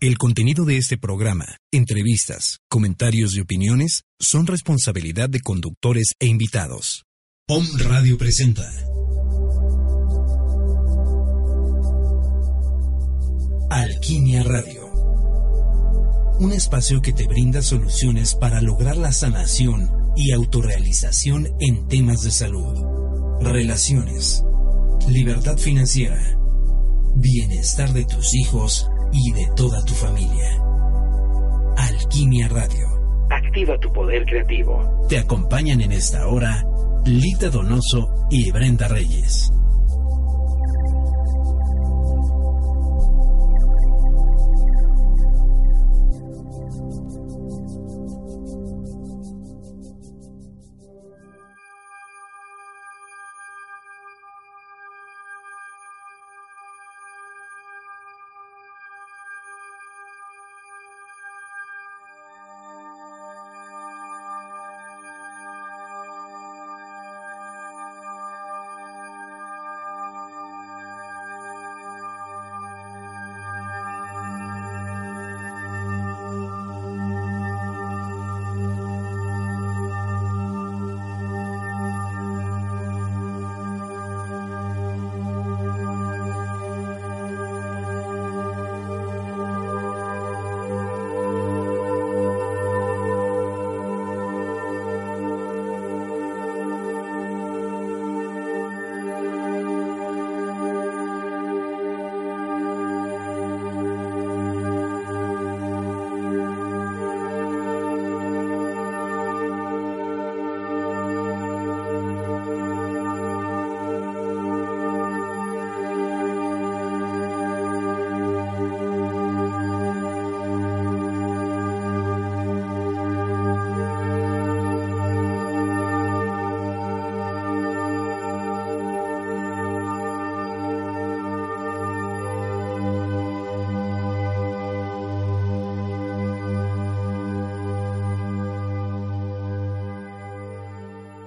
el contenido de este programa, entrevistas, comentarios y opiniones son responsabilidad de conductores e invitados. POM Radio presenta. Alquimia Radio. Un espacio que te brinda soluciones para lograr la sanación y autorrealización en temas de salud, relaciones, libertad financiera bienestar de tus hijos y de toda tu familia. Alquimia Radio. Activa tu poder creativo. Te acompañan en esta hora Lita Donoso y Brenda Reyes.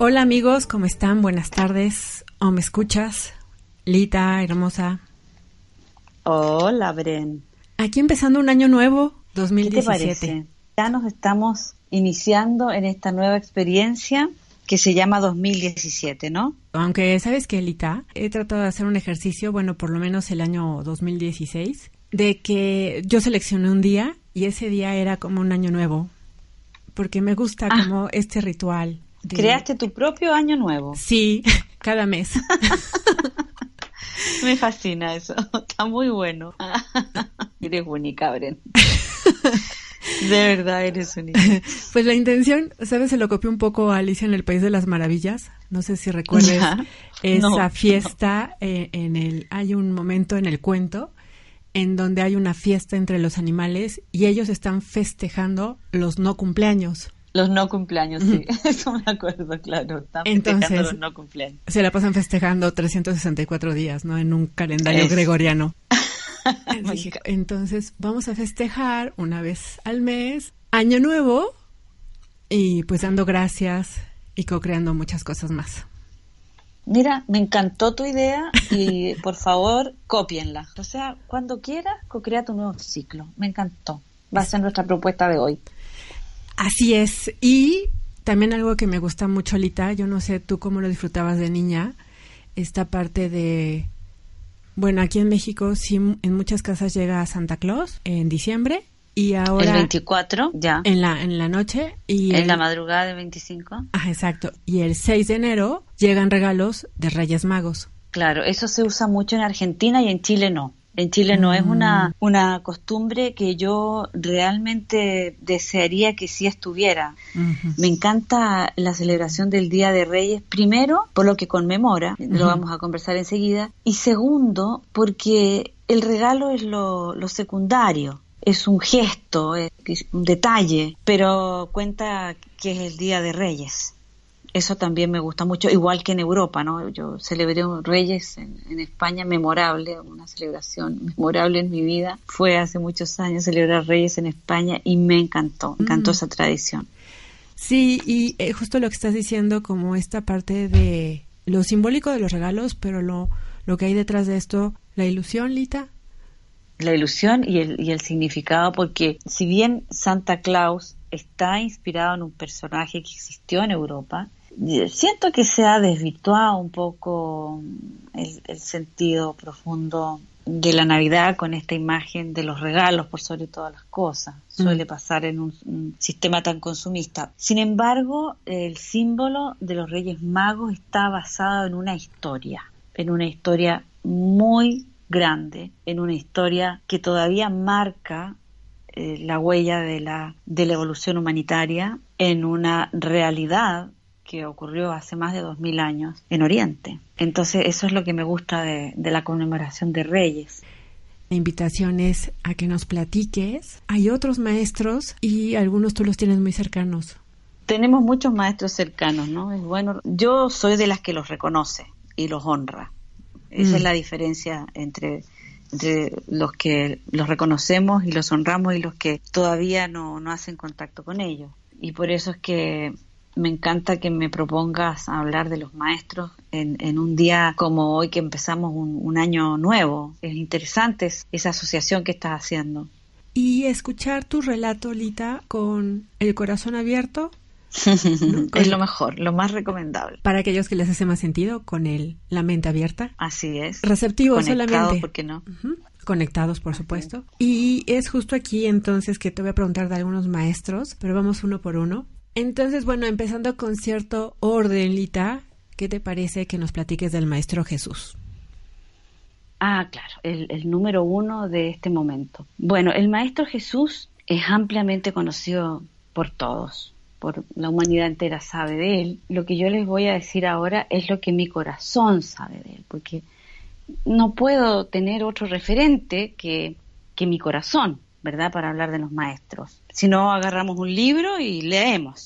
Hola amigos, ¿cómo están? Buenas tardes. ¿O me escuchas? Lita, hermosa. Hola, Bren. Aquí empezando un año nuevo, 2017. ¿Qué te parece? Ya nos estamos iniciando en esta nueva experiencia que se llama 2017, ¿no? Aunque, ¿sabes qué, Lita? He tratado de hacer un ejercicio, bueno, por lo menos el año 2016, de que yo seleccioné un día y ese día era como un año nuevo, porque me gusta ah. como este ritual Creaste tu propio año nuevo. Sí, cada mes. Me fascina eso, está muy bueno. eres única, Bren. De verdad, eres única. Pues la intención, ¿sabes? Se lo copió un poco a Alicia en el País de las Maravillas. No sé si recuerdes esa fiesta eh, en el... Hay un momento en el cuento en donde hay una fiesta entre los animales y ellos están festejando los no cumpleaños. Los no cumpleaños, sí, eso me acuerdo, claro. Están Entonces, los no cumpleaños. Se la pasan festejando 364 días, ¿no? En un calendario gregoriano. Entonces, vamos a festejar una vez al mes, Año Nuevo, y pues dando gracias y co-creando muchas cosas más. Mira, me encantó tu idea y por favor, cópienla. O sea, cuando quieras, co-crea tu nuevo ciclo. Me encantó. Va a ser nuestra propuesta de hoy. Así es. Y también algo que me gusta mucho, Alita, yo no sé tú cómo lo disfrutabas de niña, esta parte de, bueno, aquí en México sí, en muchas casas llega Santa Claus en diciembre y ahora... El 24, ya. En la, en la noche. y En la madrugada del 25. Ah, exacto. Y el 6 de enero llegan regalos de Reyes Magos. Claro, eso se usa mucho en Argentina y en Chile no. En Chile no es una, mm. una costumbre que yo realmente desearía que sí estuviera. Me encanta la celebración del Día de Reyes, primero por lo que conmemora, lo vamos a conversar enseguida, y segundo porque el regalo es lo, lo secundario es un gesto, es un detalle, pero cuenta que es el Día de Reyes eso también me gusta mucho, igual que en Europa, ¿no? Yo celebré un Reyes en, España memorable, una celebración memorable en mi vida. Fue hace muchos años celebrar Reyes en España y me encantó, me encantó mm. esa tradición. Sí, y eh, justo lo que estás diciendo, como esta parte de lo simbólico de los regalos, pero lo, lo que hay detrás de esto, la ilusión, Lita. La ilusión y el, y el significado, porque si bien Santa Claus está inspirado en un personaje que existió en Europa, siento que se ha desvirtuado un poco el, sentido profundo de la Navidad con esta imagen de los regalos por sobre todas las cosas. Suele mm. pasar en un, sistema tan consumista. Sin embargo, el símbolo de los Reyes Magos está basado en una historia, en una historia muy grande, en una historia que todavía marca eh, la huella de la, de la evolución humanitaria en una realidad que ocurrió hace más de dos mil años en Oriente. Entonces eso es lo que me gusta de, la conmemoración de Reyes. La invitación es a que nos platiques. Hay otros maestros y algunos tú los tienes muy cercanos. Tenemos muchos maestros cercanos, ¿no? Es bueno, yo soy de las que los reconoce y los honra. Esa es mm. la diferencia entre, entre los que los reconocemos y los honramos y los que todavía no, no hacen contacto con ellos. Y por eso es que me encanta que me propongas hablar de los maestros en, un día como hoy que empezamos un, año nuevo. Es interesante esa asociación que estás haciendo. Y escuchar tu relato, Lita, con el corazón abierto. es lo mejor, lo más recomendable. Para aquellos que les hace más sentido, con el, la mente abierta. Así es. Receptivos solamente. ¿por qué no? Conectados, por supuesto. Y es justo aquí entonces que te voy a preguntar de algunos maestros, pero vamos uno por uno. Entonces, bueno, empezando con cierto orden, Lita, ¿qué te parece que nos platiques del Maestro Jesús? Ah, claro, el, número uno de este momento. Bueno, el Maestro Jesús es ampliamente conocido por todos, por la humanidad entera sabe de él. Lo que yo les voy a decir ahora es lo que mi corazón sabe de él, porque no puedo tener otro referente que, que mi corazón. ¿Verdad? Para hablar de los maestros. Si no, agarramos un libro y leemos.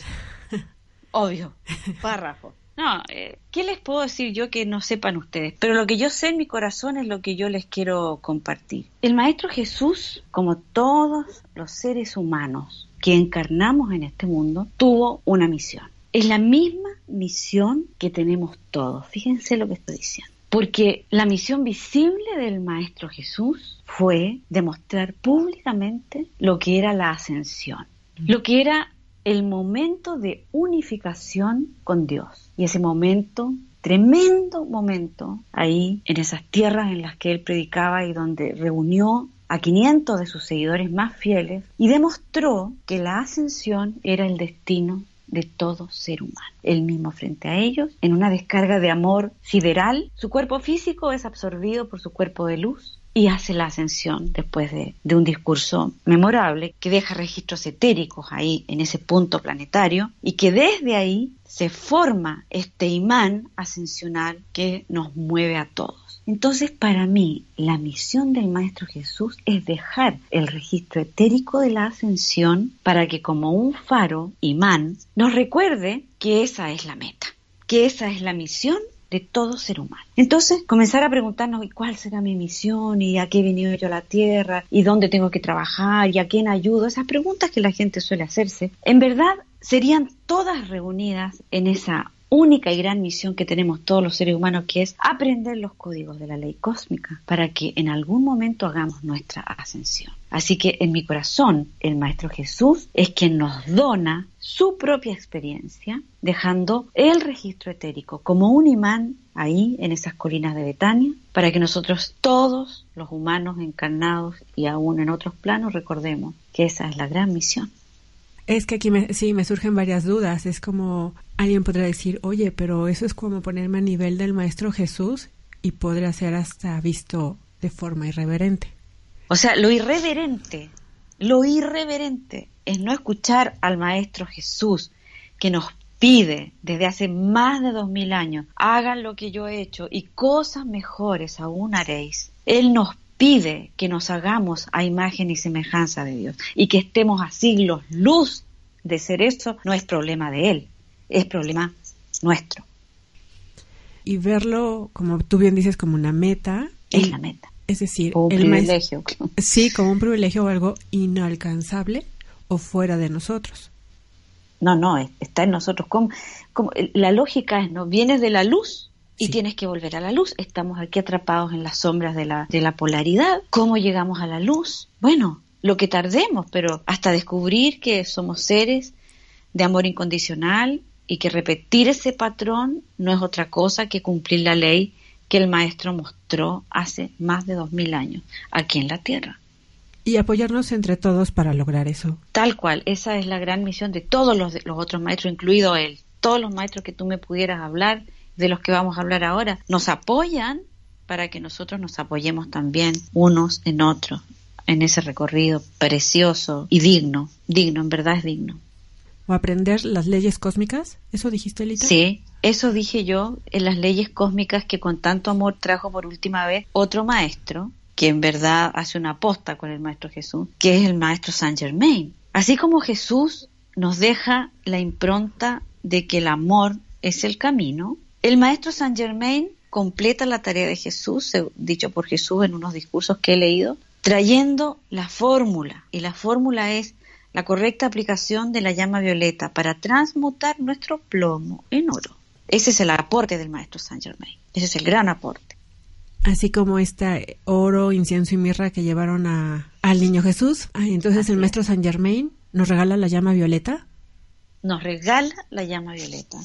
Obvio, párrafo. No, eh, ¿qué les puedo decir yo que no sepan ustedes? Pero lo que yo sé en mi corazón es lo que yo les quiero compartir. El Maestro Jesús, como todos los seres humanos que encarnamos en este mundo, tuvo una misión. Es la misma misión que tenemos todos. Fíjense lo que estoy diciendo. Porque la misión visible del Maestro Jesús fue demostrar públicamente lo que era la ascensión, lo que era el momento de unificación con Dios. Y ese momento, tremendo momento, ahí en esas tierras en las que él predicaba y donde reunió a 500 de sus seguidores más fieles y demostró que la ascensión era el destino de todo ser humano. Él mismo frente a ellos, en una descarga de amor sideral, su cuerpo físico es absorbido por su cuerpo de luz y hace la ascensión después de, un discurso memorable que deja registros etéricos ahí en ese punto planetario y que desde ahí se forma este imán ascensional que nos mueve a todos. Entonces, para mí, la misión del Maestro Jesús es dejar el registro etérico de la ascensión para que como un faro, imán, nos recuerde que esa es la meta, que esa es la misión de todo ser humano. Entonces, comenzar a preguntarnos cuál será mi misión y a qué he venido yo a la Tierra y dónde tengo que trabajar y a quién ayudo, esas preguntas que la gente suele hacerse, en verdad serían todas reunidas en esa única y gran misión que tenemos todos los seres humanos, que es aprender los códigos de la ley cósmica para que en algún momento hagamos nuestra ascensión. Así que en mi corazón el Maestro Jesús es quien nos dona su propia experiencia, dejando el registro etérico como un imán ahí en esas colinas de Betania, para que nosotros todos los humanos encarnados y aún en otros planos recordemos que esa es la gran misión. Es que aquí sí me surgen varias dudas. Es como alguien podría decir, oye, pero eso es como ponerme a nivel del Maestro Jesús y podría ser hasta visto de forma irreverente. O sea, lo irreverente, lo irreverente es no escuchar al Maestro Jesús que nos pide desde hace más de dos mil años, hagan lo que yo he hecho y cosas mejores aún haréis. Él nos pide que nos hagamos a imagen y semejanza de Dios y que estemos a siglos luz de ser eso no es problema de Él, es problema nuestro. Y verlo, como tú bien dices, como una meta. Es la meta. Es decir, un privilegio. Sí, como un privilegio o algo inalcanzable o fuera de nosotros. No, no, está en nosotros. Como, como, la lógica es, ¿no? Vienes de la luz y tienes que volver a la luz. Estamos aquí atrapados en las sombras de la, de la polaridad. ¿Cómo llegamos a la luz? Bueno, lo que tardemos, pero hasta descubrir que somos seres de amor incondicional y que repetir ese patrón no es otra cosa que cumplir la ley que el maestro mostró hace más de dos mil años aquí en la Tierra. Y apoyarnos entre todos para lograr eso. Tal cual, esa es la gran misión de todos los, los otros maestros, incluido él. Todos los maestros que tú me pudieras hablar, de los que vamos a hablar ahora, nos apoyan para que nosotros nos apoyemos también unos en otros en ese recorrido precioso y digno, digno, en verdad es digno. ¿O aprender las leyes cósmicas? ¿Eso dijiste, Elita? Sí, eso dije yo en las leyes cósmicas que con tanto amor trajo por última vez otro maestro, que en verdad hace una aposta con el Maestro Jesús, que es el Maestro Saint Germain. Así como Jesús nos deja la impronta de que el amor es el camino, el Maestro Saint Germain completa la tarea de Jesús, dicho por Jesús en unos discursos que he leído, trayendo la fórmula. Y la fórmula es la correcta aplicación de la llama violeta para transmutar nuestro plomo en oro. Ese es el aporte del Maestro Saint Germain. Ese es el gran aporte. Así como este oro, incienso y mirra que llevaron a, al niño Jesús. entonces el maestro Saint Germain nos regala la llama violeta. Nos regala la llama violeta.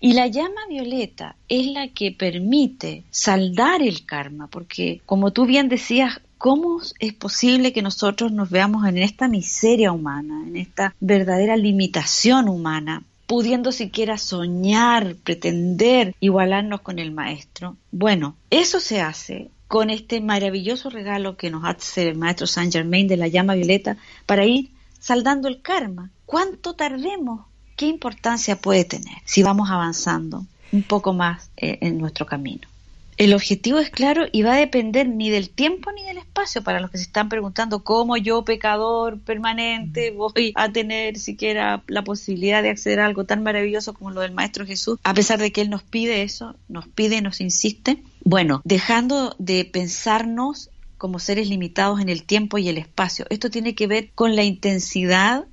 Y la llama violeta es la que permite saldar el karma, porque como tú bien decías, ¿cómo es posible que nosotros nos veamos en esta miseria humana, en esta verdadera limitación humana? pudiendo siquiera soñar, pretender igualarnos con el maestro. Bueno, eso se hace con este maravilloso regalo que nos hace el maestro Saint Germain de la llama violeta para ir saldando el karma. ¿Cuánto tardemos? ¿Qué importancia puede tener si vamos avanzando un poco más eh, en nuestro camino? El objetivo es claro y va a depender ni del tiempo ni del espacio para los que se están preguntando cómo yo, pecador permanente, voy a tener siquiera la posibilidad de acceder a algo tan maravilloso como lo del Maestro Jesús, a pesar de que Él nos pide eso, nos pide, nos insiste. Bueno, dejando de pensarnos como seres limitados en el tiempo y el espacio. Esto tiene que ver con la intensidad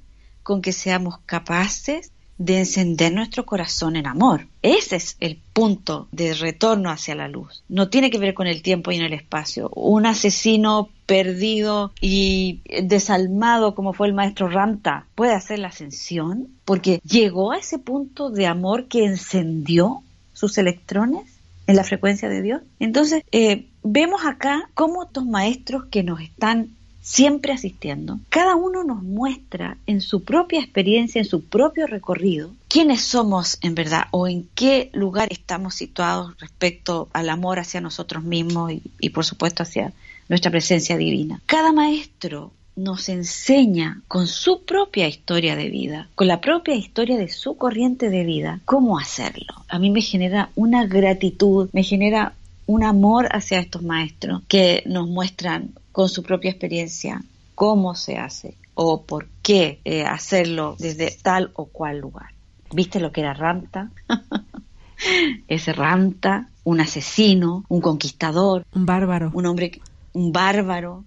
con que seamos capaces de encender nuestro corazón en amor. Ese es el punto de retorno hacia la luz. No tiene que ver con el tiempo y en el espacio. Un asesino perdido y desalmado como fue el maestro Ranta puede hacer la ascensión porque llegó a ese punto de amor que encendió sus electrones en la frecuencia de Dios. Entonces, eh, vemos acá cómo estos maestros que nos están siempre asistiendo, cada uno nos muestra en su propia experiencia, en su propio recorrido, quiénes somos en verdad o en qué lugar estamos situados respecto al amor hacia nosotros mismos y, por supuesto hacia nuestra presencia divina. Cada maestro nos enseña con su propia historia de vida, con la propia historia de su corriente de vida, cómo hacerlo. A mí me genera una gratitud, me genera un amor hacia estos maestros que nos muestran con su propia experiencia cómo se hace o por qué eh, hacerlo desde tal o cual lugar. ¿Viste lo que era Ranta? Ese Ranta, un asesino, un conquistador, un bárbaro, un hombre, un bárbaro,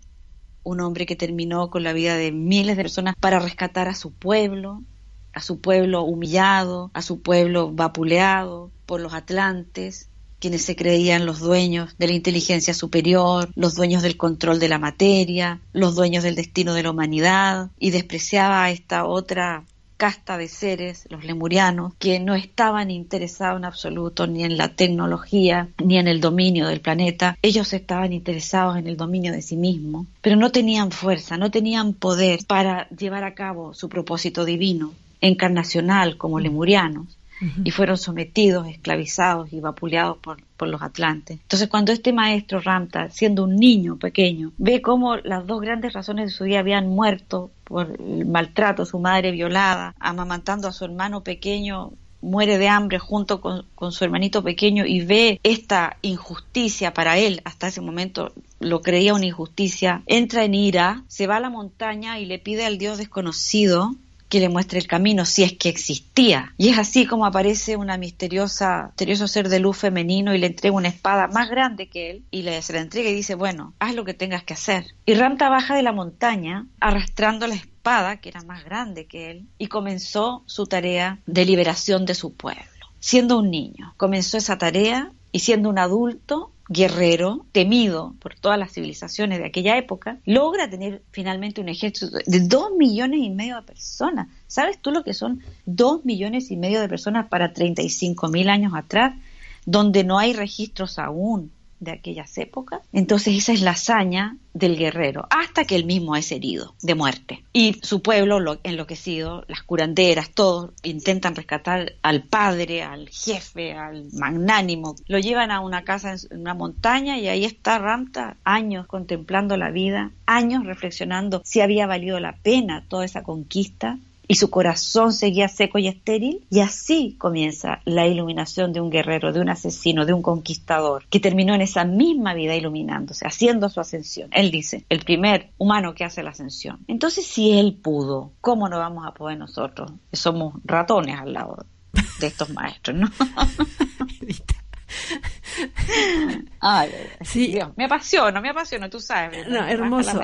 un hombre que terminó con la vida de miles de personas para rescatar a su pueblo, a su pueblo humillado, a su pueblo vapuleado por los atlantes, quienes se creían los dueños de la inteligencia superior, los dueños del control de la materia, los dueños del destino de la humanidad, y despreciaba a esta otra casta de seres, los lemurianos, que no estaban interesados en absoluto ni en la tecnología ni en el dominio del planeta. Ellos estaban interesados en el dominio de sí mismos, pero no tenían fuerza, no tenían poder para llevar a cabo su propósito divino, encarnacional como lemurianos y fueron sometidos, esclavizados y vapuleados por, por, los atlantes. Entonces, cuando este maestro Ramta, siendo un niño pequeño, ve cómo las dos grandes razones de su vida habían muerto por el maltrato, su madre violada, amamantando a su hermano pequeño muere de hambre junto con, con, su hermanito pequeño y ve esta injusticia para él, hasta ese momento lo creía una injusticia, entra en ira, se va a la montaña y le pide al Dios desconocido que le muestre el camino si es que existía. Y es así como aparece una misteriosa, misterioso ser de luz femenino y le entrega una espada más grande que él y le, se la entrega y dice, bueno, haz lo que tengas que hacer. Y Ramta baja de la montaña arrastrando la espada, que era más grande que él, y comenzó su tarea de liberación de su pueblo. Siendo un niño, comenzó esa tarea y siendo un adulto, guerrero, temido por todas las civilizaciones de aquella época, logra tener finalmente un ejército de dos millones y medio de personas. ¿Sabes tú lo que son dos millones y medio de personas para 35 mil años atrás, donde no hay registros aún de aquellas épocas. Entonces esa es la hazaña del guerrero, hasta que él mismo es herido de muerte. Y su pueblo lo, enloquecido, las curanderas, todos intentan rescatar al padre, al jefe, al magnánimo. Lo llevan a una casa en una montaña y ahí está Ramta, años contemplando la vida, años reflexionando si había valido la pena toda esa conquista y su corazón seguía seco y estéril. Y así comienza la iluminación de un guerrero, de un asesino, de un conquistador, que terminó en esa misma vida iluminándose, haciendo su ascensión. Él dice, el primer humano que hace la ascensión. Entonces, si él pudo, ¿cómo no vamos a poder nosotros? Somos ratones al lado de estos maestros, ¿no? Ay, sí. me apasiona, me apasiona, tú sabes. No, hermoso.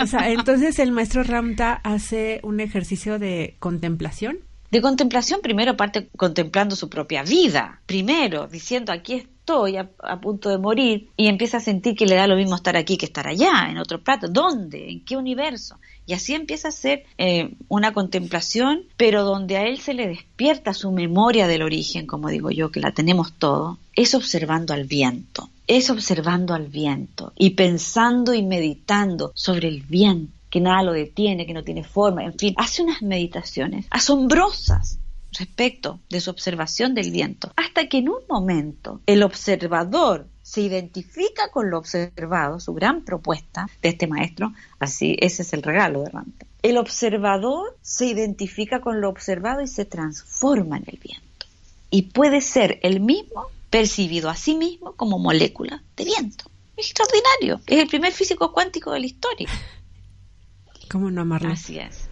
O sea, entonces el maestro Ramta hace un ejercicio de contemplación. De contemplación, primero parte contemplando su propia vida, primero diciendo aquí estoy a, a, punto de morir y empieza a sentir que le da lo mismo estar aquí que estar allá, en otro plato. ¿Dónde? ¿En qué universo? Y así empieza a ser eh, una contemplación, pero donde a él se le despierta su memoria del origen, como digo yo, que la tenemos todo, es observando al viento, es observando al viento y pensando y meditando sobre el viento que nada lo detiene, que no tiene forma, en fin, hace unas meditaciones asombrosas respecto de su observación del viento, hasta que en un momento el observador se identifica con lo observado, su gran propuesta de este maestro, así ese es el regalo de Ramta. El observador se identifica con lo observado y se transforma en el viento. Y puede ser el mismo percibido a sí mismo como molécula de viento. Extraordinario. Es el primer físico cuántico de la historia. ¿Cómo no amarlo? Así es.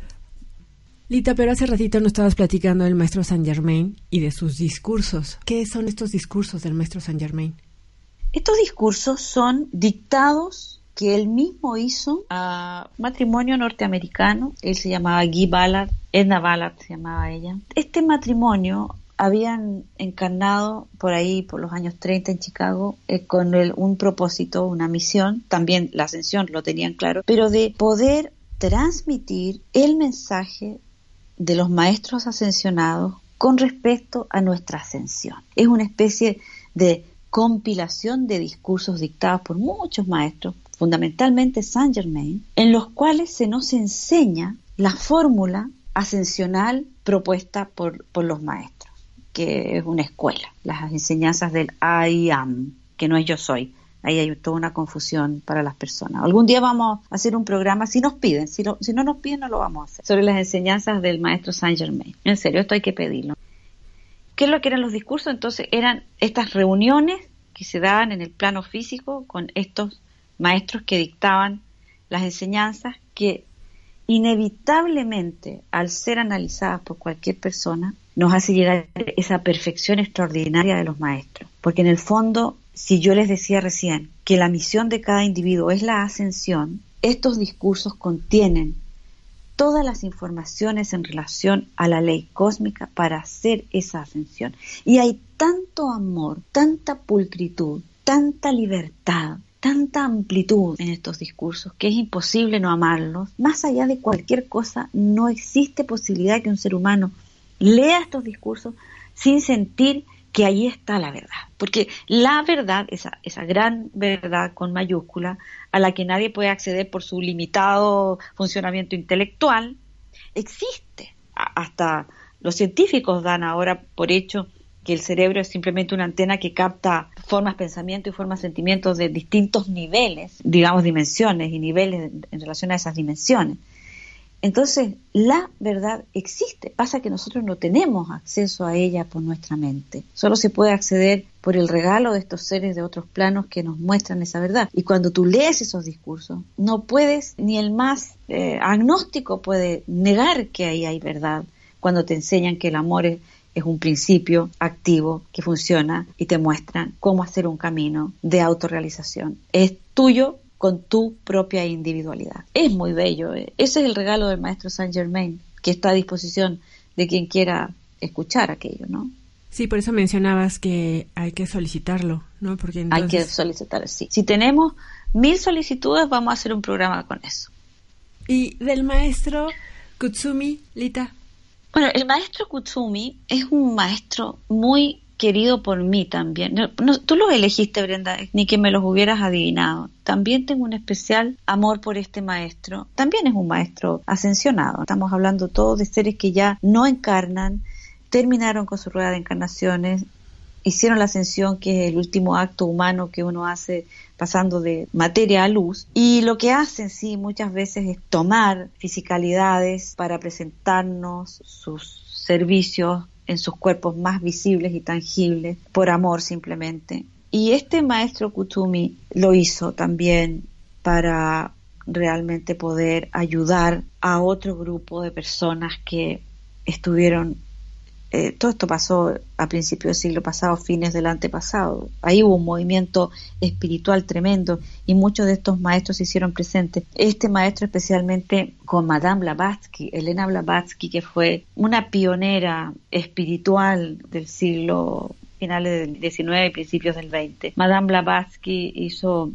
Lita, pero hace ratito nos estabas platicando del maestro Saint Germain y de sus discursos. ¿Qué son estos discursos del maestro Saint Germain? Estos discursos son dictados que él mismo hizo a un matrimonio norteamericano. Él se llamaba Guy Ballard, Edna Ballard se llamaba ella. Este matrimonio habían encarnado por ahí, por los años 30 en Chicago, eh, con un propósito, una misión, también la ascensión lo tenían claro, pero de poder transmitir el mensaje de los maestros ascensionados con respecto a nuestra ascensión. Es una especie de compilación de discursos dictados por muchos maestros, fundamentalmente Saint Germain, en los cuales se nos enseña la fórmula ascensional propuesta por los maestros, que es una escuela, las enseñanzas del I am, que no es yo soy. Ahí hay toda una confusión para las personas. Algún día vamos a hacer un programa, si nos piden, si, si no nos piden no lo vamos a hacer, sobre las enseñanzas del maestro Saint Germain. En serio, esto hay que pedirlo. ¿Qué es lo que eran los discursos? Entonces eran estas reuniones que se daban en el plano físico con estos maestros que dictaban las enseñanzas que inevitablemente al ser analizadas por cualquier persona nos hace llegar esa perfección extraordinaria de los maestros. Porque en el fondo, si yo les decía recién que la misión de cada individuo es la ascensión, estos discursos contienen todas las informaciones en relación a la ley cósmica para hacer esa ascensión. Y hay tanto amor, tanta pulcritud, tanta libertad, tanta amplitud en estos discursos que es imposible no amarlos. Más allá de cualquier cosa, no existe posibilidad que un ser humano lea estos discursos sin sentir que ahí está la verdad. Porque la verdad, esa, esa gran verdad con mayúscula, a la que nadie puede acceder por su limitado funcionamiento intelectual, existe. Hasta Los científicos dan ahora por hecho que el cerebro es simplemente una antena que capta formas pensamiento y formas sentimientos de distintos niveles, digamos dimensiones y niveles en relación a esas dimensiones. Entonces, la verdad existe, pasa que nosotros no tenemos acceso a ella por nuestra mente, solo se puede acceder por el regalo de estos seres de otros planos que nos muestran esa verdad. Y cuando tú lees esos discursos, no puedes, ni el más eh, agnóstico puede negar que ahí hay verdad, cuando te enseñan que el amor es, es un principio activo que funciona y te muestran cómo hacer un camino de autorrealización. Es tuyo con tu propia individualidad. Es muy bello. Eh. Ese es el regalo del maestro Saint Germain, que está a disposición de quien quiera escuchar aquello, ¿no? Sí, por eso mencionabas que hay que solicitarlo, ¿no? Porque Hay que solicitar, sí. Si tenemos mil solicitudes, vamos a hacer un programa con eso. ¿Y del maestro Kutsumi, Lita? Bueno, el maestro Kutsumi es un maestro muy querido por mí también. tú los elegiste, Brenda, ni que me los hubieras adivinado. También tengo un especial amor por este maestro. También es un maestro ascensionado. Estamos hablando todos de seres que ya no encarnan, terminaron con su rueda de encarnaciones, hicieron la ascensión, que es el último acto humano que uno hace pasando de materia a luz. Y lo que hacen, sí, muchas veces es tomar fisicalidades para presentarnos sus servicios en sus cuerpos más visibles y tangibles, por amor simplemente. Y este maestro Kutumi lo hizo también para realmente poder ayudar a otro grupo de personas que estuvieron eh, todo esto pasó a principios del siglo pasado, fines del antepasado. Ahí hubo un movimiento espiritual tremendo y muchos de estos maestros se hicieron presentes. Este maestro especialmente con Madame Blavatsky, Elena Blavatsky, que fue una pionera espiritual del siglo finales del XIX y principios del XX. Madame Blavatsky hizo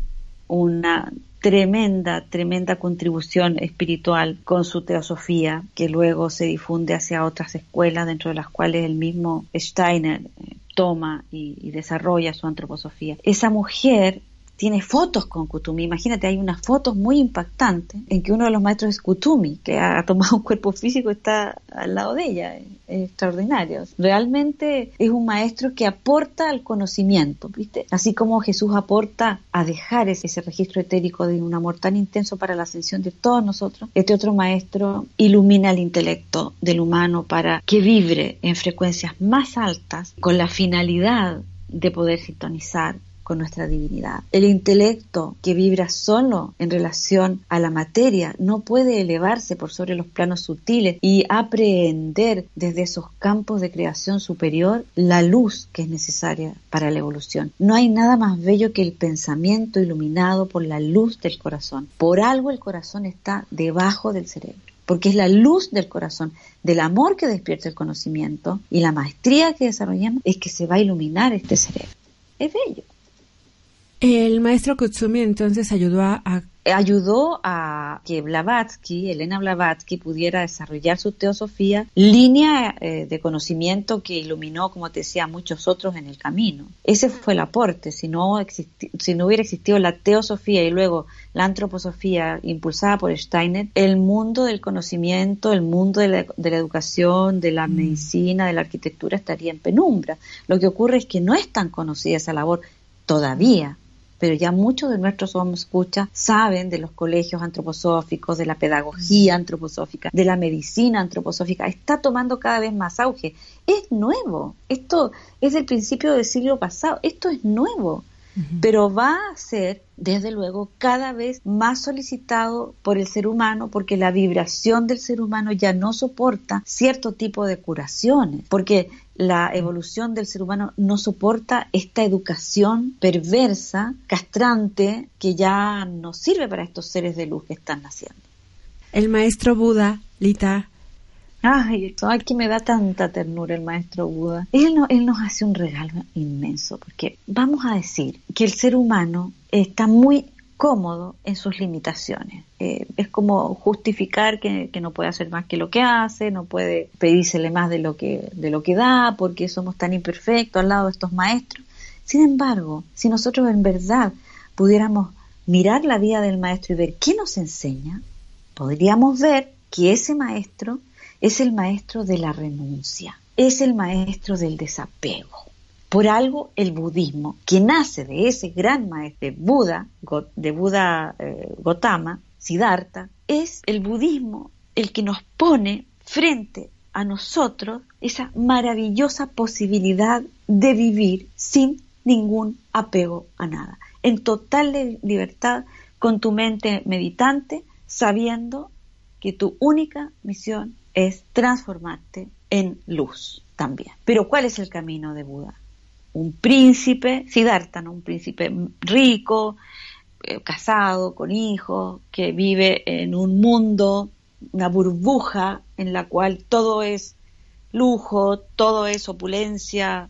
una tremenda, tremenda contribución espiritual con su teosofía, que luego se difunde hacia otras escuelas, dentro de las cuales el mismo Steiner eh, toma y, y desarrolla su antroposofía. Esa mujer tiene fotos con Kutumi. Imagínate, hay unas fotos muy impactantes en que uno de los maestros es Kutumi, que ha tomado un cuerpo físico y está al lado de ella. Extraordinario. Realmente es un maestro que aporta al conocimiento, ¿viste? Así como Jesús aporta a dejar ese, ese registro etérico de un amor tan intenso para la ascensión de todos nosotros, este otro maestro ilumina el intelecto del humano para que vibre en frecuencias más altas con la finalidad de poder sintonizar nuestra divinidad. El intelecto que vibra solo en relación a la materia no puede elevarse por sobre los planos sutiles y aprehender desde esos campos de creación superior la luz que es necesaria para la evolución. No hay nada más bello que el pensamiento iluminado por la luz del corazón. Por algo el corazón está debajo del cerebro porque es la luz del corazón, del amor que despierta el conocimiento y la maestría que desarrollamos es que se va a iluminar este cerebro. Es bello. El maestro Kutsumi entonces ayudó a, ayudó a que Blavatsky, Elena Blavatsky, pudiera desarrollar su teosofía, línea eh, de conocimiento que iluminó, como te decía, a muchos otros en el camino. Ese fue el aporte. Si no, si no hubiera existido la teosofía y luego la antroposofía impulsada por Steiner, el mundo del conocimiento, el mundo de la, de la educación, de la mm. medicina, de la arquitectura estaría en penumbra. Lo que ocurre es que no es tan conocida esa labor todavía pero ya muchos de nuestros escucha saben de los colegios antroposóficos, de la pedagogía antroposófica, de la medicina antroposófica. Está tomando cada vez más auge. Es nuevo. Esto es del principio del siglo pasado. Esto es nuevo pero va a ser, desde luego, cada vez más solicitado por el ser humano porque la vibración del ser humano ya no soporta cierto tipo de curaciones, porque la evolución del ser humano no soporta esta educación perversa, castrante, que ya no sirve para estos seres de luz que están naciendo. El maestro Buda, Lita, Ay, ay, que me da tanta ternura el maestro Buda. Él, no, él nos hace un regalo inmenso, porque vamos a decir que el ser humano está muy cómodo en sus limitaciones. Eh, es como justificar que, que, no puede hacer más que lo que hace, no puede pedírsele más de lo que, de lo que da, porque somos tan imperfectos al lado de estos maestros. Sin embargo, si nosotros en verdad pudiéramos mirar la vida del maestro y ver qué nos enseña, podríamos ver que ese maestro es el maestro de la renuncia, es el maestro del desapego. Por algo el budismo, que nace de ese gran maestro Buda, de Buda eh, Gotama, Siddhartha, es el budismo el que nos pone frente a nosotros esa maravillosa posibilidad de vivir sin ningún apego a nada, en total libertad, con tu mente meditante, sabiendo que tu única misión es transformarte en luz también. Pero ¿cuál es el camino de Buda? Un príncipe, Siddhartha, ¿no? un príncipe rico, eh, casado, con hijos, que vive en un mundo, una burbuja en la cual todo es lujo, todo es opulencia,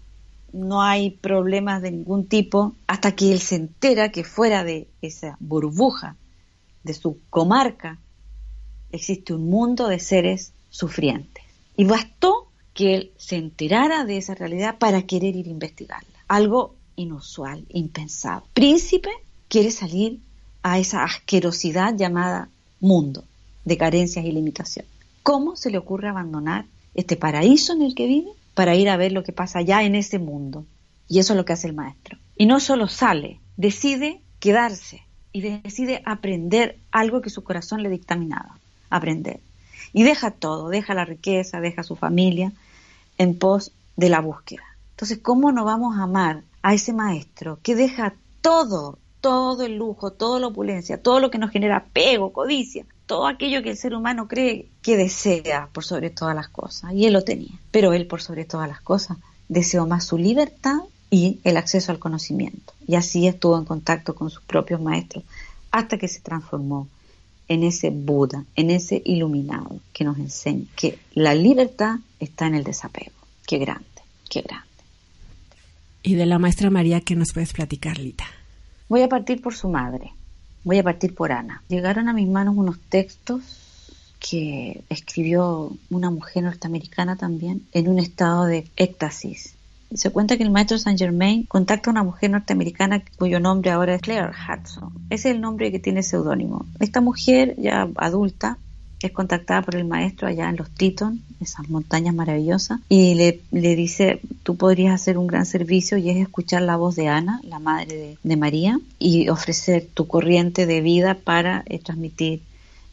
no hay problemas de ningún tipo, hasta que él se entera que fuera de esa burbuja, de su comarca, existe un mundo de seres sufrientes. Y bastó que él se enterara de esa realidad para querer ir a investigarla. Algo inusual, impensado. Príncipe quiere salir a esa asquerosidad llamada mundo de carencias y limitaciones. ¿Cómo se le ocurre abandonar este paraíso en el que vive para ir a ver lo que pasa allá en ese mundo? Y eso es lo que hace el maestro. Y no solo sale, decide quedarse y decide aprender algo que su corazón le dictaminaba, aprender. Y deja todo, deja la riqueza, deja su familia en pos de la búsqueda. Entonces, ¿cómo no vamos a amar a ese maestro que deja todo, todo el lujo, toda la opulencia, todo lo que nos genera apego, codicia, todo aquello que el ser humano cree que desea por sobre todas las cosas? Y él lo tenía. Pero él por sobre todas las cosas deseó más su libertad y el acceso al conocimiento. Y así estuvo en contacto con sus propios maestros hasta que se transformó en ese Buda, en ese iluminado que nos enseña que la libertad está en el desapego. Qué grande, qué grande. Y de la maestra María, ¿qué nos puedes platicar, Lita? Voy a partir por su madre, voy a partir por Ana. Llegaron a mis manos unos textos que escribió una mujer norteamericana también en un estado de éxtasis se cuenta que el maestro Saint Germain contacta a una mujer norteamericana cuyo nombre ahora es Claire Hudson. Ese es el nombre que tiene seudónimo. Esta mujer, ya adulta, es contactada por el maestro allá en los Teton, esas montañas maravillosas, y le, dice, tú podrías hacer un gran servicio y es escuchar la voz de Ana, la madre de, María, y ofrecer tu corriente de vida para eh, transmitir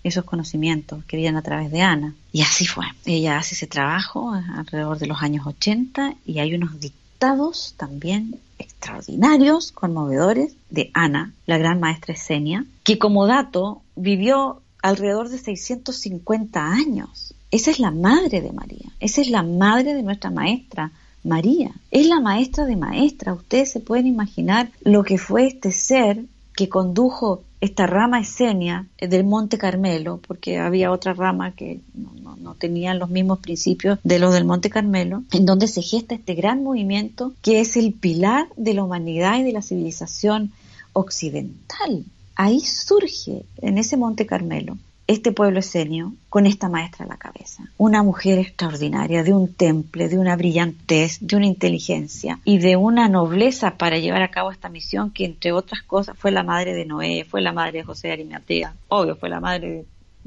esos conocimientos que vienen a través de Ana. Y así fue. Ella hace ese trabajo alrededor de los años 80 y hay unos dictados también extraordinarios, conmovedores, de Ana, la gran maestra esenia, que como dato vivió alrededor de 650 años. Esa es la madre de María, esa es la madre de nuestra maestra María, es la maestra de maestra. Ustedes se pueden imaginar lo que fue este ser que condujo esta rama esenia del Monte Carmelo, porque había otra rama que no, no, tenían los mismos principios de los del Monte Carmelo, en donde se gesta este gran movimiento que es el pilar de la humanidad y de la civilización occidental. Ahí surge, en ese Monte Carmelo, este pueblo esenio con esta maestra a la cabeza. Una mujer extraordinaria, de un temple, de una brillantez, de una inteligencia y de una nobleza para llevar a cabo esta misión que entre otras cosas fue la madre de Noé, fue la madre de José de Arimatea, obvio fue la madre de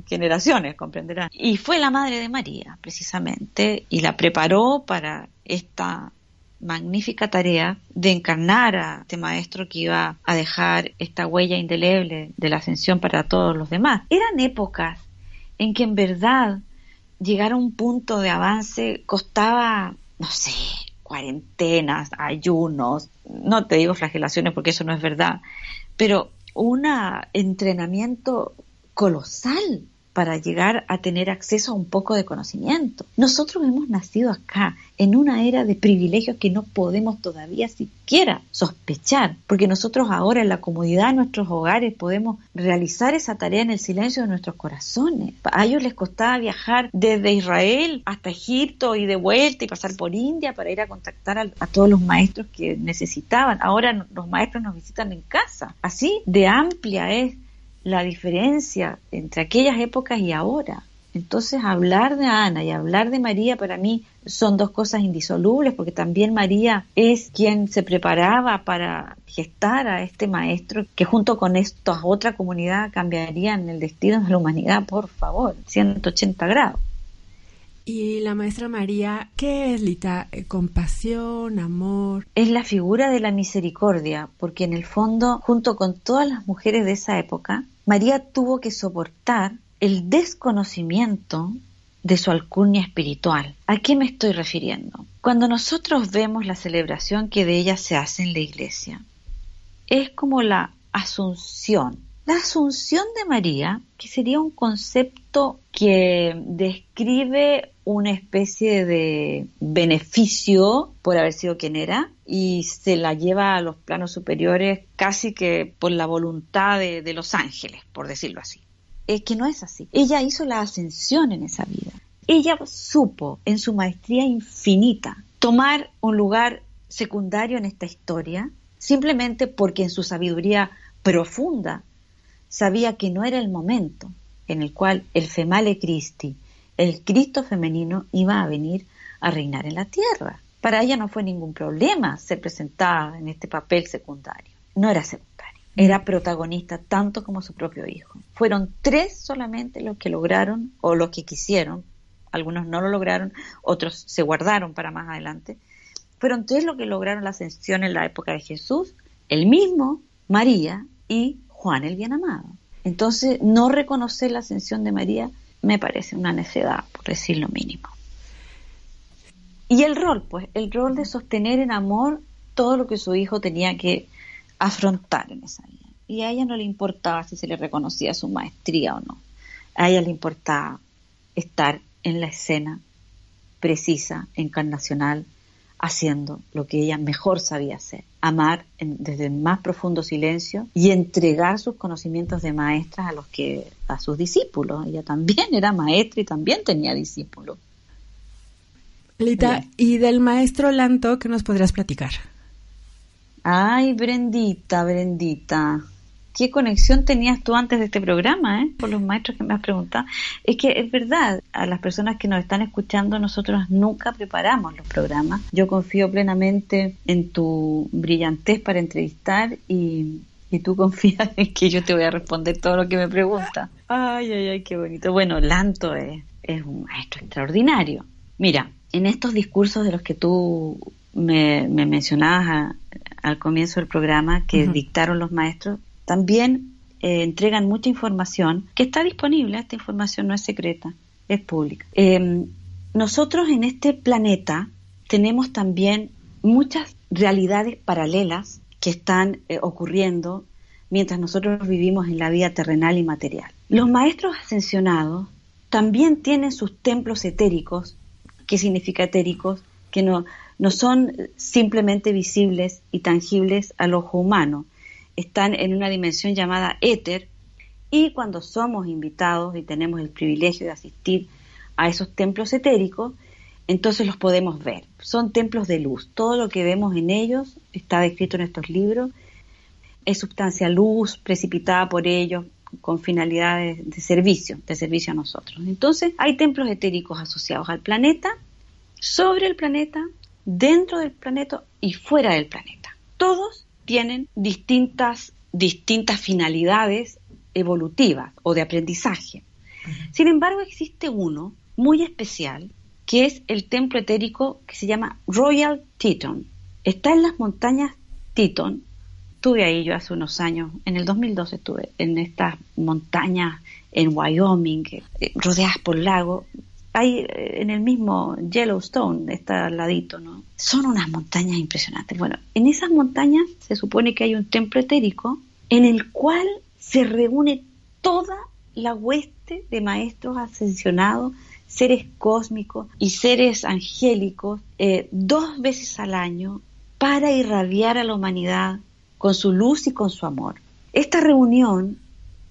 generaciones, comprenderán. Y fue la madre de María, precisamente, y la preparó para esta magnífica tarea de encarnar a este maestro que iba a dejar esta huella indeleble de la ascensión para todos los demás. Eran épocas en que en verdad llegar a un punto de avance costaba, no sé, cuarentenas, ayunos, no te digo flagelaciones porque eso no es verdad, pero un entrenamiento colosal para llegar a tener acceso a un poco de conocimiento. Nosotros hemos nacido acá en una era de privilegios que no podemos todavía siquiera sospechar, porque nosotros ahora en la comodidad de nuestros hogares podemos realizar esa tarea en el silencio de nuestros corazones. A ellos les costaba viajar desde Israel hasta Egipto y de vuelta y pasar por India para ir a contactar a, a todos los maestros que necesitaban. Ahora los maestros nos visitan en casa. Así de amplia es la diferencia entre aquellas épocas y ahora. Entonces, hablar de Ana y hablar de María para mí son dos cosas indisolubles, porque también María es quien se preparaba para gestar a este maestro que junto con esta otra comunidad cambiarían el destino de la humanidad, por favor, 180 grados. Y la maestra María, ¿qué es Lita? Eh, ¿Compasión, amor? Es la figura de la misericordia, porque en el fondo, junto con todas las mujeres de esa época, María tuvo que soportar el desconocimiento de su alcurnia espiritual. ¿A qué me estoy refiriendo? Cuando nosotros vemos la celebración que de ella se hace en la iglesia, es como la asunción. La asunción de María, que sería un concepto que describe una especie de beneficio por haber sido quien era y se la lleva a los planos superiores casi que por la voluntad de, de los ángeles, por decirlo así es que no es así. Ella hizo la ascensión en esa vida. Ella supo, en su maestría infinita, tomar un lugar secundario en esta historia, simplemente porque en su sabiduría profunda sabía que no era el momento en el cual el female Christi, el Cristo femenino, iba a venir a reinar en la tierra. Para ella no fue ningún problema ser presentada en este papel secundario. No era secundario era protagonista tanto como su propio hijo. Fueron tres solamente los que lograron o los que quisieron, algunos no lo lograron, otros se guardaron para más adelante. Fueron tres los que lograron la ascensión en la época de Jesús, el mismo, María y Juan el Bien Amado. Entonces, no reconocer la ascensión de María me parece una necedad, por decir lo mínimo. Y el rol, pues, el rol de sostener en amor todo lo que su hijo tenía que afrontar en esa vida. Y a ella no le importaba si se le reconocía su maestría o no. A ella le importaba estar en la escena precisa, encarnacional, haciendo lo que ella mejor sabía hacer, amar desde el más profundo silencio y entregar sus conocimientos de maestra a los que a sus discípulos. Ella también era maestra y también tenía discípulos. Lita, ¿y del maestro Lanto qué nos podrías platicar? Ay, Brendita, Brendita. ¿Qué conexión tenías tú antes de este programa, eh? Por los maestros que me has preguntado. Es que es verdad, a las personas que nos están escuchando, nosotros nunca preparamos los programas. Yo confío plenamente en tu brillantez para entrevistar y, y tú confías en que yo te voy a responder todo lo que me preguntas. Ay, ay, ay, qué bonito. Bueno, Lanto es, es un maestro extraordinario. Mira, en estos discursos de los que tú me, mencionabas al comienzo del programa que dictaron los maestros, también eh, entregan mucha información que está disponible, esta información no es secreta, es pública. Em, nosotros en este planeta tenemos también muchas realidades paralelas que están eh, ocurriendo mientras nosotros vivimos en la vida terrenal y material. Los maestros ascensionados también tienen sus templos etéricos, ¿qué significa etéricos? Que no, no son simplemente visibles y tangibles al ojo humano, están en una dimensión llamada éter y cuando somos invitados y tenemos el privilegio de asistir a esos templos etéricos, entonces los podemos ver. Son templos de luz. Todo lo que vemos en ellos está descrito en estos libros. Es sustancia luz precipitada por ellos con finalidades de servicio, de servicio a nosotros. Entonces hay templos etéricos asociados al planeta, sobre el planeta dentro del planeta y fuera del planeta. Todos tienen distintas, distintas finalidades evolutivas o de aprendizaje. Sin embargo, existe uno muy especial que es el templo etérico que se llama Royal Teton. Está en las montañas Teton. Estuve ahí yo hace unos años, en el 2012 estuve en estas montañas en Wyoming, eh, rodeadas por lagos, hay eh, en el mismo Yellowstone, está al ladito, ¿no? Son unas montañas impresionantes. Bueno, en esas montañas se supone que hay un templo etérico en el cual se reúne toda la hueste de maestros ascensionados, seres cósmicos y seres angélicos, eh, dos veces al año para irradiar a la humanidad con su luz y con su amor. Esta reunión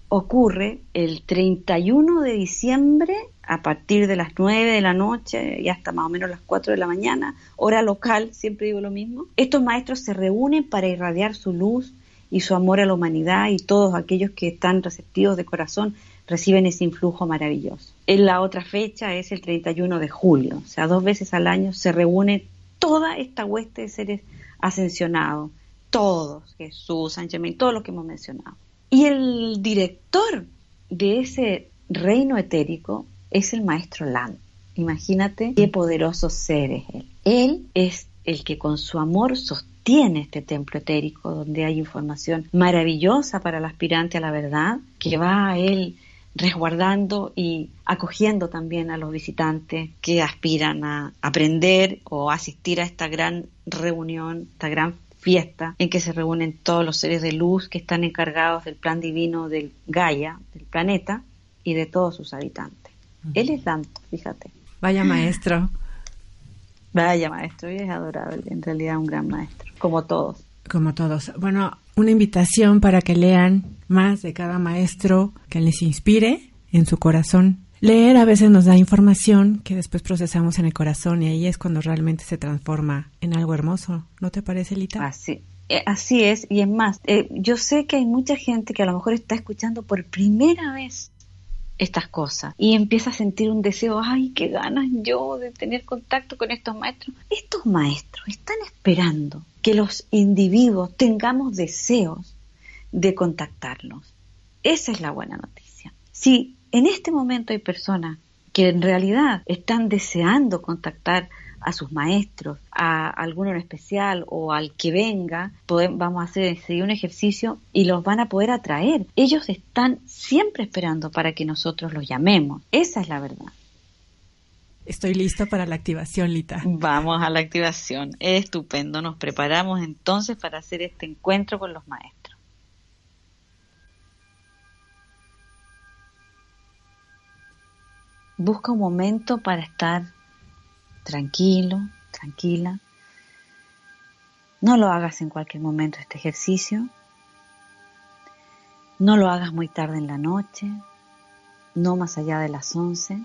ocurre el 31 de diciembre a partir de las 9 de la noche y hasta más o menos las 4 de la mañana, hora local, siempre digo lo mismo. Estos maestros se reúnen para irradiar su luz y su amor a la humanidad y todos aquellos que están receptivos de corazón reciben ese influjo maravilloso. En la otra fecha es el 31 de julio, o sea, dos veces al año se reúne toda esta hueste de seres ascensionados, todos, Jesús, San Germain, todos los que hemos mencionado. Y el director de ese reino etérico es el maestro Land. Imagínate qué poderoso ser es Él. Él es el que con su amor sostiene este templo etérico donde hay información maravillosa para el aspirante a la verdad, que va a Él resguardando y acogiendo también a los visitantes que aspiran a aprender o asistir a esta gran reunión, esta gran fiesta en que se reúnen todos los seres de luz que están encargados del plan divino del Gaia, del planeta y de todos sus habitantes. Él es tanto, fíjate. Vaya maestro. Vaya maestro, y es adorable, en realidad un gran maestro, como todos. Como todos. Bueno, una invitación para que lean más de cada maestro que les inspire en su corazón. Leer a veces nos da información que después procesamos en el corazón y ahí es cuando realmente se transforma en algo hermoso. ¿No te parece, Lita? Así, eh, así es, y es más, eh, yo sé que hay mucha gente que a lo mejor está escuchando por primera vez estas cosas y empieza a sentir un deseo, ay, qué ganas yo de tener contacto con estos maestros. Estos maestros están esperando que los individuos tengamos deseos de contactarlos. Esa es la buena noticia. Si en este momento hay personas que en realidad están deseando contactar a sus maestros, a alguno en especial o al que venga, vamos a hacer un ejercicio y los van a poder atraer. Ellos están siempre esperando para que nosotros los llamemos. Esa es la verdad. Estoy lista para la activación, Lita. Vamos a la activación. Estupendo. Nos preparamos entonces para hacer este encuentro con los maestros. Busca un momento para estar tranquilo, tranquila. No lo hagas en cualquier momento este ejercicio. No lo hagas muy tarde en la noche, no más allá de las 11.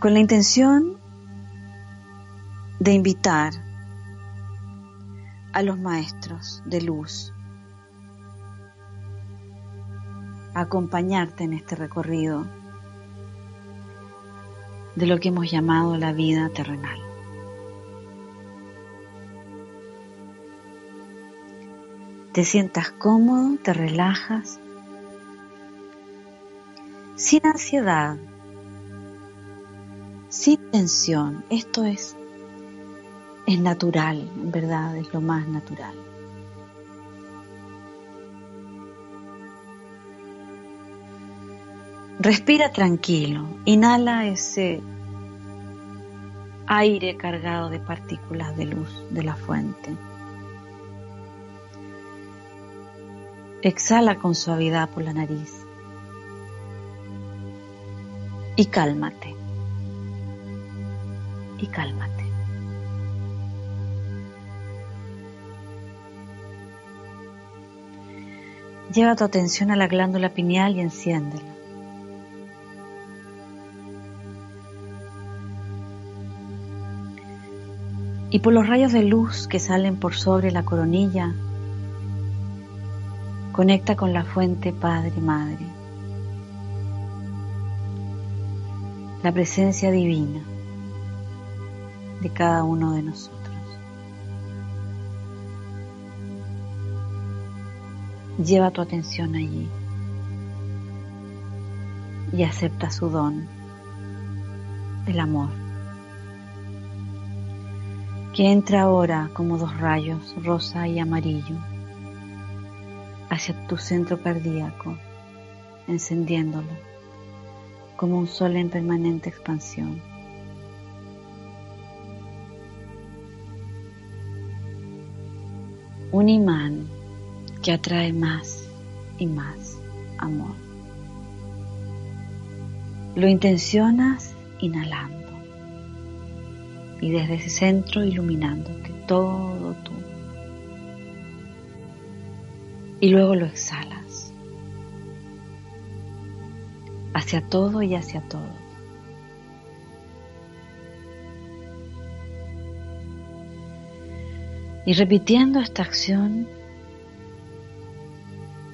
Con la intención de invitar a los maestros de luz a acompañarte en este recorrido de lo que hemos llamado la vida terrenal. Te sientas cómodo, te relajas, sin ansiedad, sin tensión. Esto es, es natural, en verdad, es lo más natural. Respira tranquilo, inhala ese aire cargado de partículas de luz de la fuente. Exhala con suavidad por la nariz y cálmate. Y cálmate. Lleva tu atención a la glándula pineal y enciéndela. Y por los rayos de luz que salen por sobre la coronilla, conecta con la fuente Padre Madre, la presencia divina de cada uno de nosotros. Lleva tu atención allí y acepta su don, el amor que entra ahora como dos rayos, rosa y amarillo, hacia tu centro cardíaco, encendiéndolo como un sol en permanente expansión. Un imán que atrae más y más amor. Lo intencionas inhalando y desde ese centro iluminándote todo tú. Y luego lo exhalas hacia todo y hacia todo. Y repitiendo esta acción,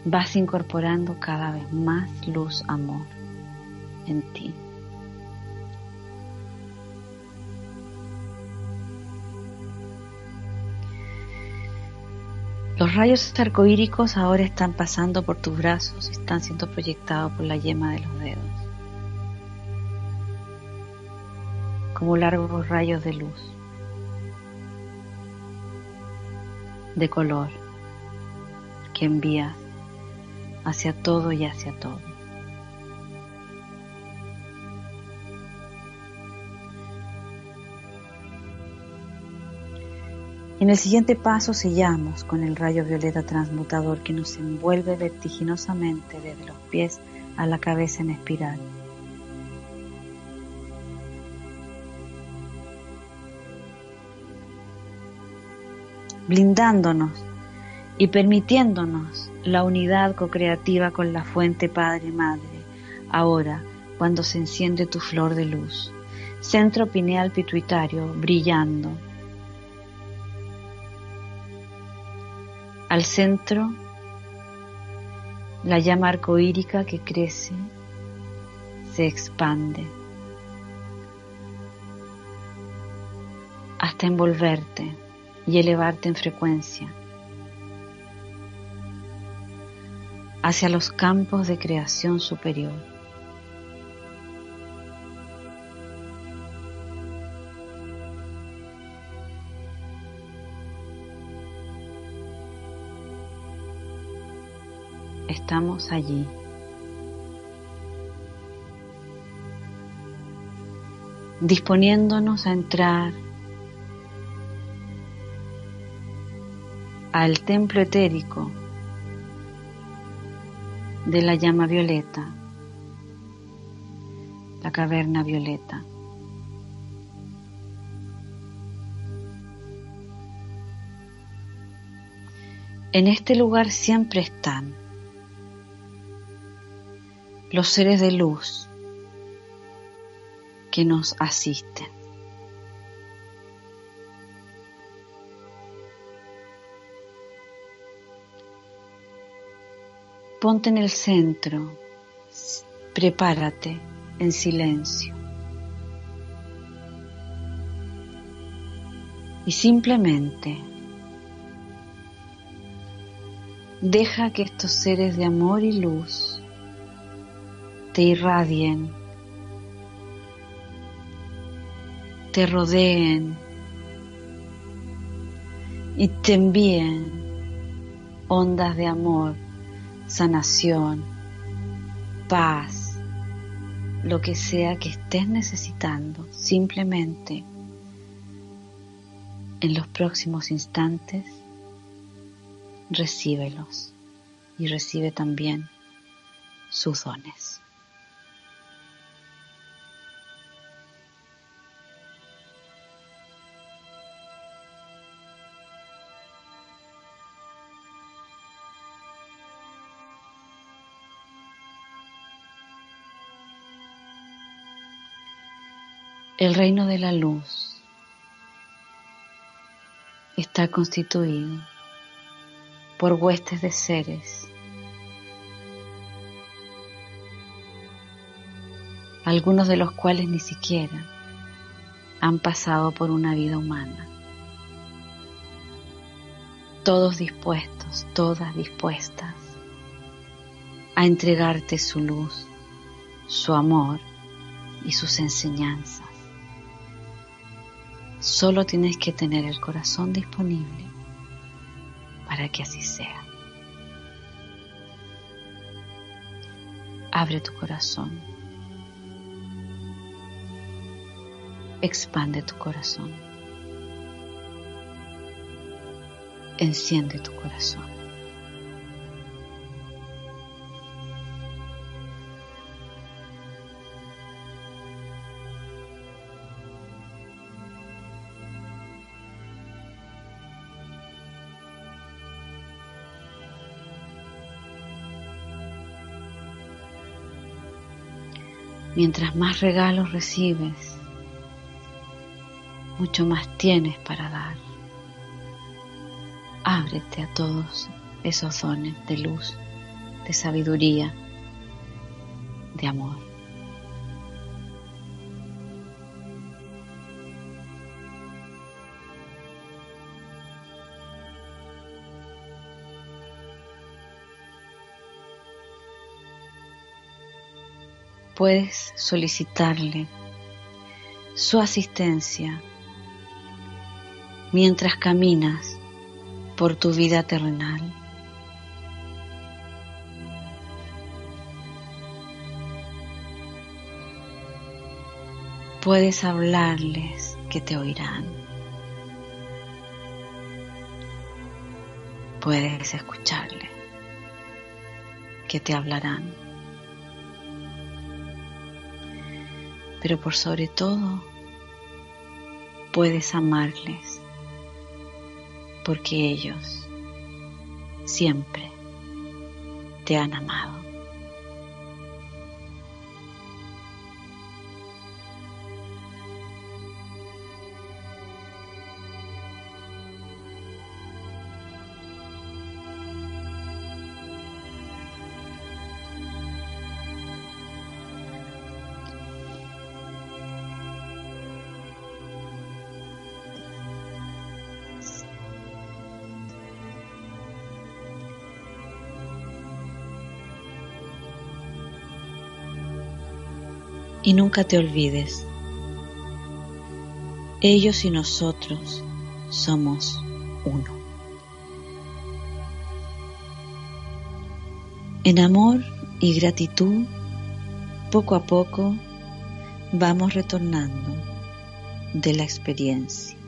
vas incorporando cada vez más luz, amor en ti. Los rayos arcoíricos ahora están pasando por tus brazos y están siendo proyectados por la yema de los dedos, como largos rayos de luz, de color, que envía hacia todo y hacia todo. En el siguiente paso sellamos con el rayo violeta transmutador que nos envuelve vertiginosamente desde los pies a la cabeza en espiral. blindándonos y permitiéndonos la unidad co-creativa con la fuente Padre Madre, ahora cuando se enciende tu flor de luz, centro pineal pituitario brillando. Al centro, la llama arcoírica que crece, se expande, hasta envolverte y elevarte en frecuencia hacia los campos de creación superior. Estamos allí. disponiéndonos a entrar al templo etérico de la llama violeta, la caverna violeta. En este lugar siempre están los seres de luz que nos asisten. Ponte en el centro, prepárate en silencio. Y simplemente deja que estos seres de amor y luz te irradien, te rodeen y te envíen ondas de amor sanación, paz, lo que sea que estés necesitando, simplemente en los próximos instantes recíbelos y recibe también sus dones. El reino de la luz está constituido por huestes de seres, algunos de los cuales ni siquiera han pasado por una vida humana. Todos dispuestos, todas dispuestas a entregarte su luz, su amor y sus enseñanzas. Solo tienes que tener el corazón disponible para que así sea. Abre tu corazón. Expande tu corazón. Enciende tu corazón. Mientras más regalos recibes, mucho más tienes para dar. Ábrete a todos esos dones de luz, de sabiduría, de amor. Puedes solicitarle su asistencia mientras caminas por tu vida terrenal. Puedes hablarles que te oirán. Puedes escucharle que te hablarán. Pero por sobre todo, puedes amarles porque ellos siempre te han amado. Y nunca te olvides. Ellos y nosotros somos uno. En amor y gratitud, poco a poco vamos retornando de la experiencia.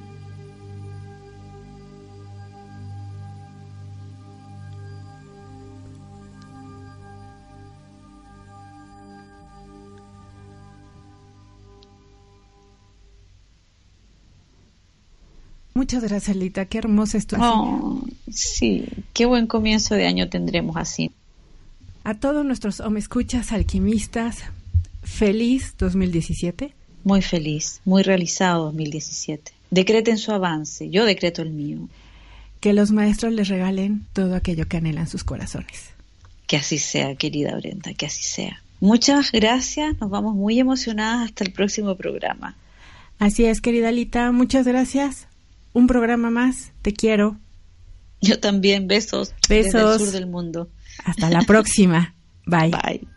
Muchas gracias, Lita. Qué hermosa esto. Oh, sí, qué buen comienzo de año tendremos así. A todos nuestros escuchas alquimistas, feliz 2017. Muy feliz, muy realizado 2017. Decreten su avance, yo decreto el mío. Que los maestros les regalen todo aquello que anhelan sus corazones. Que así sea, querida Brenda, que así sea. Muchas gracias, nos vamos muy emocionadas hasta el próximo programa. Así es, querida Lita, muchas gracias un programa más. Te quiero. Yo también. Besos. Besos. Desde el sur del mundo. Hasta la próxima. Bye. Bye.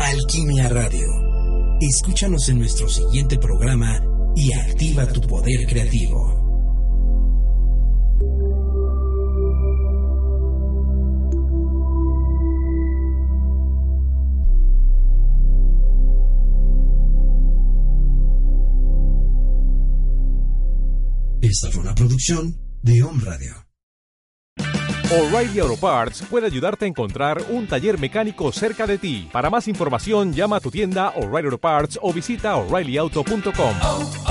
Alquimia Radio. Escúchanos en nuestro siguiente programa y activa tu poder creativo. Esta fue una producción de Home Radio. O'Reilly Auto Parts puede ayudarte a encontrar un taller mecánico cerca de ti. Para más información, llama a tu tienda O'Reilly Auto Parts o visita oreillyauto.com.